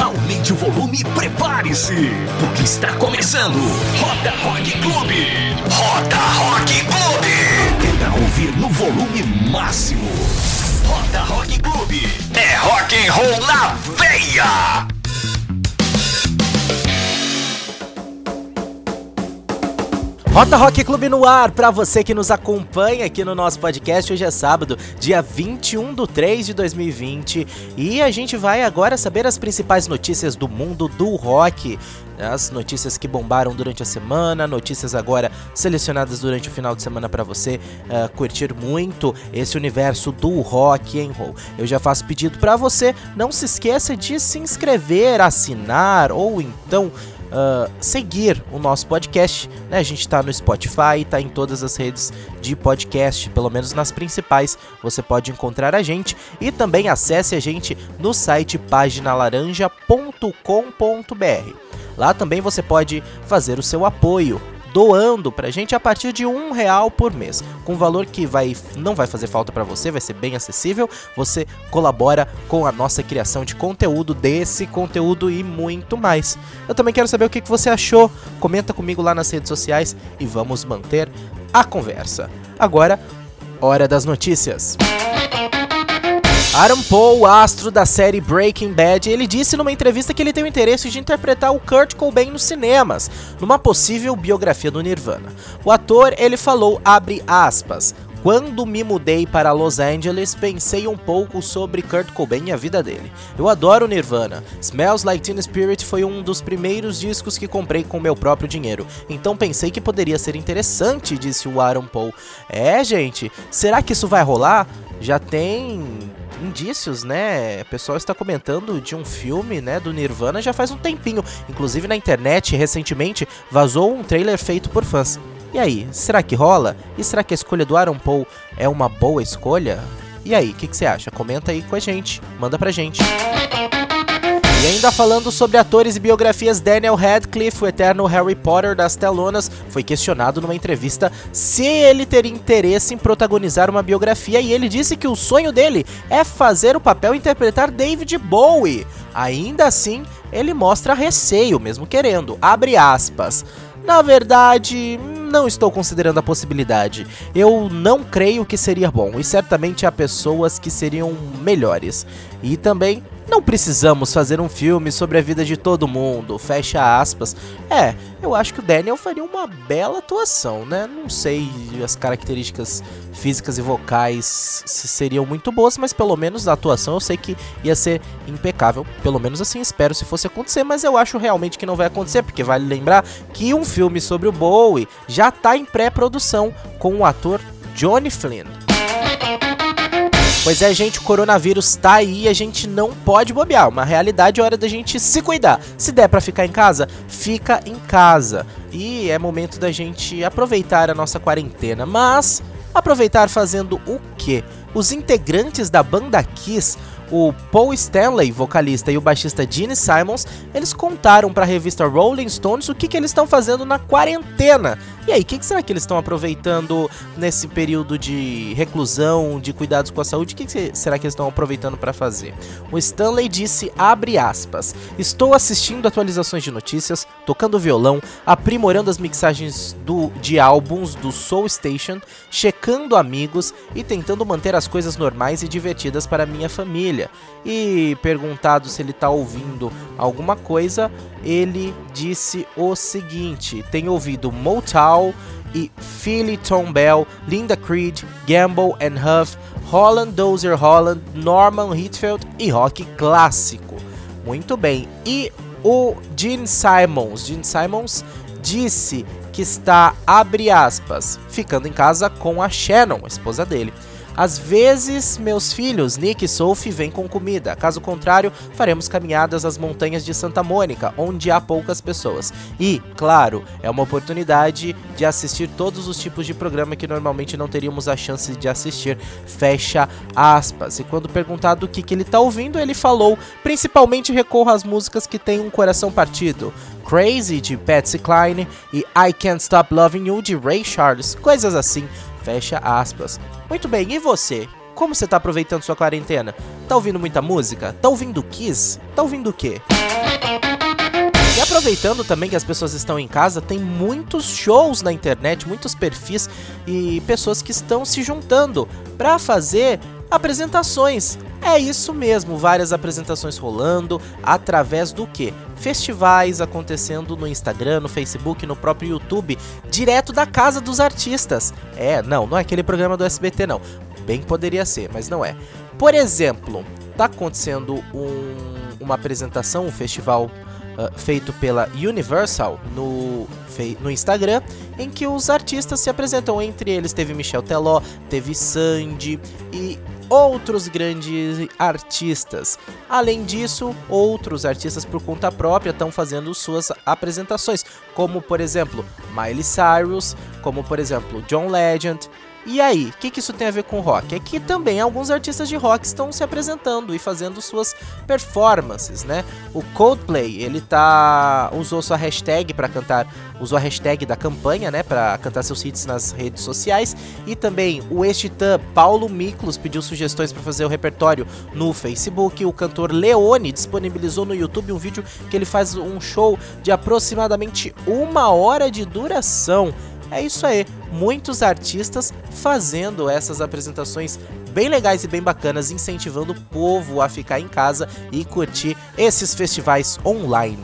Aumente o volume e prepare-se, porque está começando Roda Rock Clube. Roda Rock Clube. Pra ouvir no volume máximo. Roda Rock Clube. É rock and roll na veia. Rota Rock Clube no ar, para você que nos acompanha aqui no nosso podcast. Hoje é sábado, dia 21 de 3 de 2020, e a gente vai agora saber as principais notícias do mundo do rock. As notícias que bombaram durante a semana, notícias agora selecionadas durante o final de semana para você uh, curtir muito esse universo do rock and roll. Eu já faço pedido para você, não se esqueça de se inscrever, assinar ou então uh, seguir o nosso podcast. Né? A gente está no Spotify, está em todas as redes de podcast, pelo menos nas principais, você pode encontrar a gente. E também acesse a gente no site paginalaranja.com.br. Lá também você pode fazer o seu apoio doando pra gente a partir de um real por mês, com valor que vai não vai fazer falta para você, vai ser bem acessível. Você colabora com a nossa criação de conteúdo, desse conteúdo e muito mais. Eu também quero saber o que você achou. Comenta comigo lá nas redes sociais e vamos manter a conversa. Agora, hora das notícias. Aaron Paul, astro da série Breaking Bad, ele disse numa entrevista que ele tem o interesse de interpretar o Kurt Cobain nos cinemas, numa possível biografia do Nirvana. O ator, ele falou, abre aspas, quando me mudei para Los Angeles, pensei um pouco sobre Kurt Cobain e a vida dele. Eu adoro Nirvana. Smells Like Teen Spirit foi um dos primeiros discos que comprei com meu próprio dinheiro. Então pensei que poderia ser interessante, disse o Aaron Paul. É, gente, será que isso vai rolar? Já tem indícios, né? O pessoal está comentando de um filme, né, do Nirvana já faz um tempinho. Inclusive na internet, recentemente, vazou um trailer feito por fãs. E aí, será que rola? E será que a escolha do Aaron Paul é uma boa escolha? E aí, o que, que você acha? Comenta aí com a gente, manda pra gente. E ainda falando sobre atores e biografias, Daniel Radcliffe, o eterno Harry Potter das telonas, foi questionado numa entrevista se ele teria interesse em protagonizar uma biografia e ele disse que o sonho dele é fazer o papel interpretar David Bowie. Ainda assim, ele mostra receio, mesmo querendo. Abre aspas. Na verdade, não estou considerando a possibilidade. Eu não creio que seria bom, e certamente há pessoas que seriam melhores. E também não precisamos fazer um filme sobre a vida de todo mundo, fecha aspas. É, eu acho que o Daniel faria uma bela atuação, né? Não sei as características físicas e vocais se seriam muito boas, mas pelo menos a atuação eu sei que ia ser impecável. Pelo menos assim espero se fosse acontecer, mas eu acho realmente que não vai acontecer, porque vale lembrar que um filme sobre o Bowie já está em pré-produção com o ator Johnny Flynn. Pois é, gente, o coronavírus tá aí e a gente não pode bobear. Uma realidade é hora da gente se cuidar. Se der para ficar em casa, fica em casa. E é momento da gente aproveitar a nossa quarentena. Mas aproveitar fazendo o quê? Os integrantes da banda Kiss o Paul Stanley, vocalista, e o baixista Gene Simons, eles contaram para a revista Rolling Stones o que, que eles estão fazendo na quarentena. E aí, o que, que, será que eles estão aproveitando nesse período de reclusão, de cuidados com a saúde? O que, que será que eles estão aproveitando para fazer? O Stanley disse, abre aspas, estou assistindo atualizações de notícias, tocando violão, aprimorando as mixagens do, de álbuns do Soul Station, checando amigos e tentando manter as coisas normais e divertidas para minha família. E perguntado se ele está ouvindo alguma coisa, ele disse o seguinte: tem ouvido Motown e Philly Tom Bell, Linda Creed, Gamble and Huff, Holland Dozer Holland, Norman Whitfield e rock clássico. Muito bem. E o Gene Simons, Gene Simons disse que está abre aspas, ficando em casa com a Shannon, esposa dele. Às vezes, meus filhos, Nick e Sophie, vêm com comida. Caso contrário, faremos caminhadas às montanhas de Santa Mônica, onde há poucas pessoas. E, claro, é uma oportunidade de assistir todos os tipos de programa que normalmente não teríamos a chance de assistir. Fecha aspas. E quando perguntado o que, que ele está ouvindo, ele falou: principalmente recorro às músicas que têm um coração partido. Crazy de Patsy Cline e I Can't Stop Loving You de Ray Charles, coisas assim. Fecha aspas. Muito bem, e você? Como você tá aproveitando sua quarentena? Tá ouvindo muita música? Tá ouvindo Kiss? Tá ouvindo o quê? E aproveitando também que as pessoas estão em casa, tem muitos shows na internet, muitos perfis e pessoas que estão se juntando para fazer apresentações. É isso mesmo, várias apresentações rolando através do que? Festivais acontecendo no Instagram, no Facebook, no próprio YouTube, direto da casa dos artistas. É, não, não é aquele programa do SBT não. Bem poderia ser, mas não é. Por exemplo, tá acontecendo um, uma apresentação, um festival uh, feito pela Universal no, no Instagram, em que os artistas se apresentam. Entre eles teve Michel Teló, teve Sandy e outros grandes artistas. Além disso, outros artistas por conta própria estão fazendo suas apresentações, como por exemplo Miley Cyrus, como por exemplo John Legend, e aí, o que, que isso tem a ver com rock? É que também alguns artistas de rock estão se apresentando e fazendo suas performances, né? O Coldplay, ele tá usou sua hashtag para cantar, usou a hashtag da campanha, né, para cantar seus hits nas redes sociais, e também o ex-titã Paulo Miklos pediu sugestões para fazer o repertório no Facebook. O cantor Leone disponibilizou no YouTube um vídeo que ele faz um show de aproximadamente uma hora de duração. É isso aí, muitos artistas fazendo essas apresentações bem legais e bem bacanas, incentivando o povo a ficar em casa e curtir esses festivais online.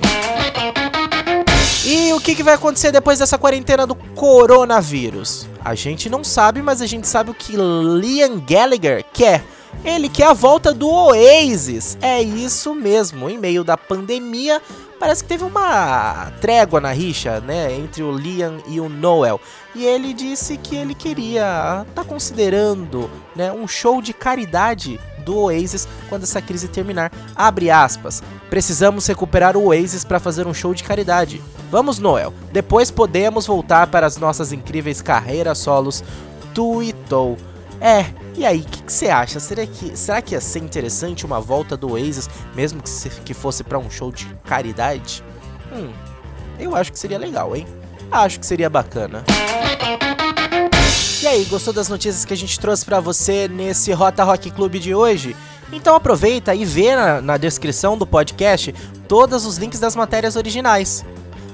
E o que, que vai acontecer depois dessa quarentena do coronavírus? A gente não sabe, mas a gente sabe o que Liam Gallagher quer. Ele quer a volta do Oasis. É isso mesmo. Em meio da pandemia, parece que teve uma trégua na rixa, né, entre o Liam e o Noel. E ele disse que ele queria tá considerando, né, um show de caridade do Oasis quando essa crise terminar. Abre aspas. Precisamos recuperar o Oasis para fazer um show de caridade. Vamos, Noel. Depois podemos voltar para as nossas incríveis carreiras solos. Tweetou. É, e aí, o que você acha? Será que, será que ia ser interessante uma volta do Oasis, mesmo que, se, que fosse para um show de caridade? Hum, eu acho que seria legal, hein? Acho que seria bacana. E aí, gostou das notícias que a gente trouxe para você nesse Rota Rock Club de hoje? Então aproveita e vê na, na descrição do podcast todos os links das matérias originais.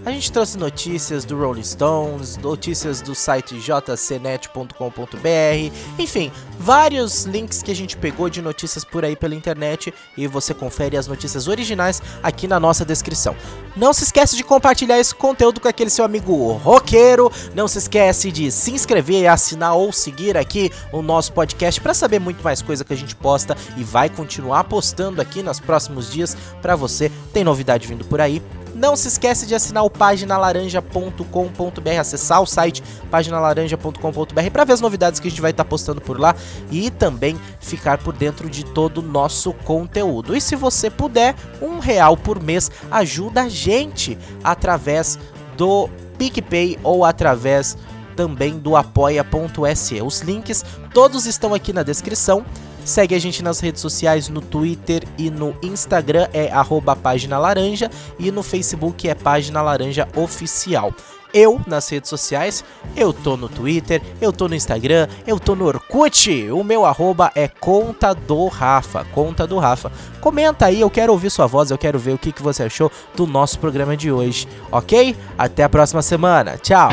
A gente trouxe notícias do Rolling Stones, notícias do site jcnet.com.br, enfim, vários links que a gente pegou de notícias por aí pela internet e você confere as notícias originais aqui na nossa descrição. Não se esquece de compartilhar esse conteúdo com aquele seu amigo roqueiro, não se esquece de se inscrever, assinar ou seguir aqui o nosso podcast para saber muito mais coisa que a gente posta e vai continuar postando aqui nos próximos dias para você. Tem novidade vindo por aí. Não se esquece de assinar o paginalaranja.com.br, acessar o site paginalaranja.com.br para ver as novidades que a gente vai estar tá postando por lá e também ficar por dentro de todo o nosso conteúdo. E se você puder, um real por mês ajuda a gente através do PicPay ou através também do apoia.se. Os links todos estão aqui na descrição. Segue a gente nas redes sociais, no Twitter e no Instagram é arroba página laranja e no Facebook é página laranja oficial. Eu, nas redes sociais, eu tô no Twitter, eu tô no Instagram, eu tô no Orkut. O meu arroba é conta do Rafa, conta do Rafa. Comenta aí, eu quero ouvir sua voz, eu quero ver o que, que você achou do nosso programa de hoje, ok? Até a próxima semana, tchau!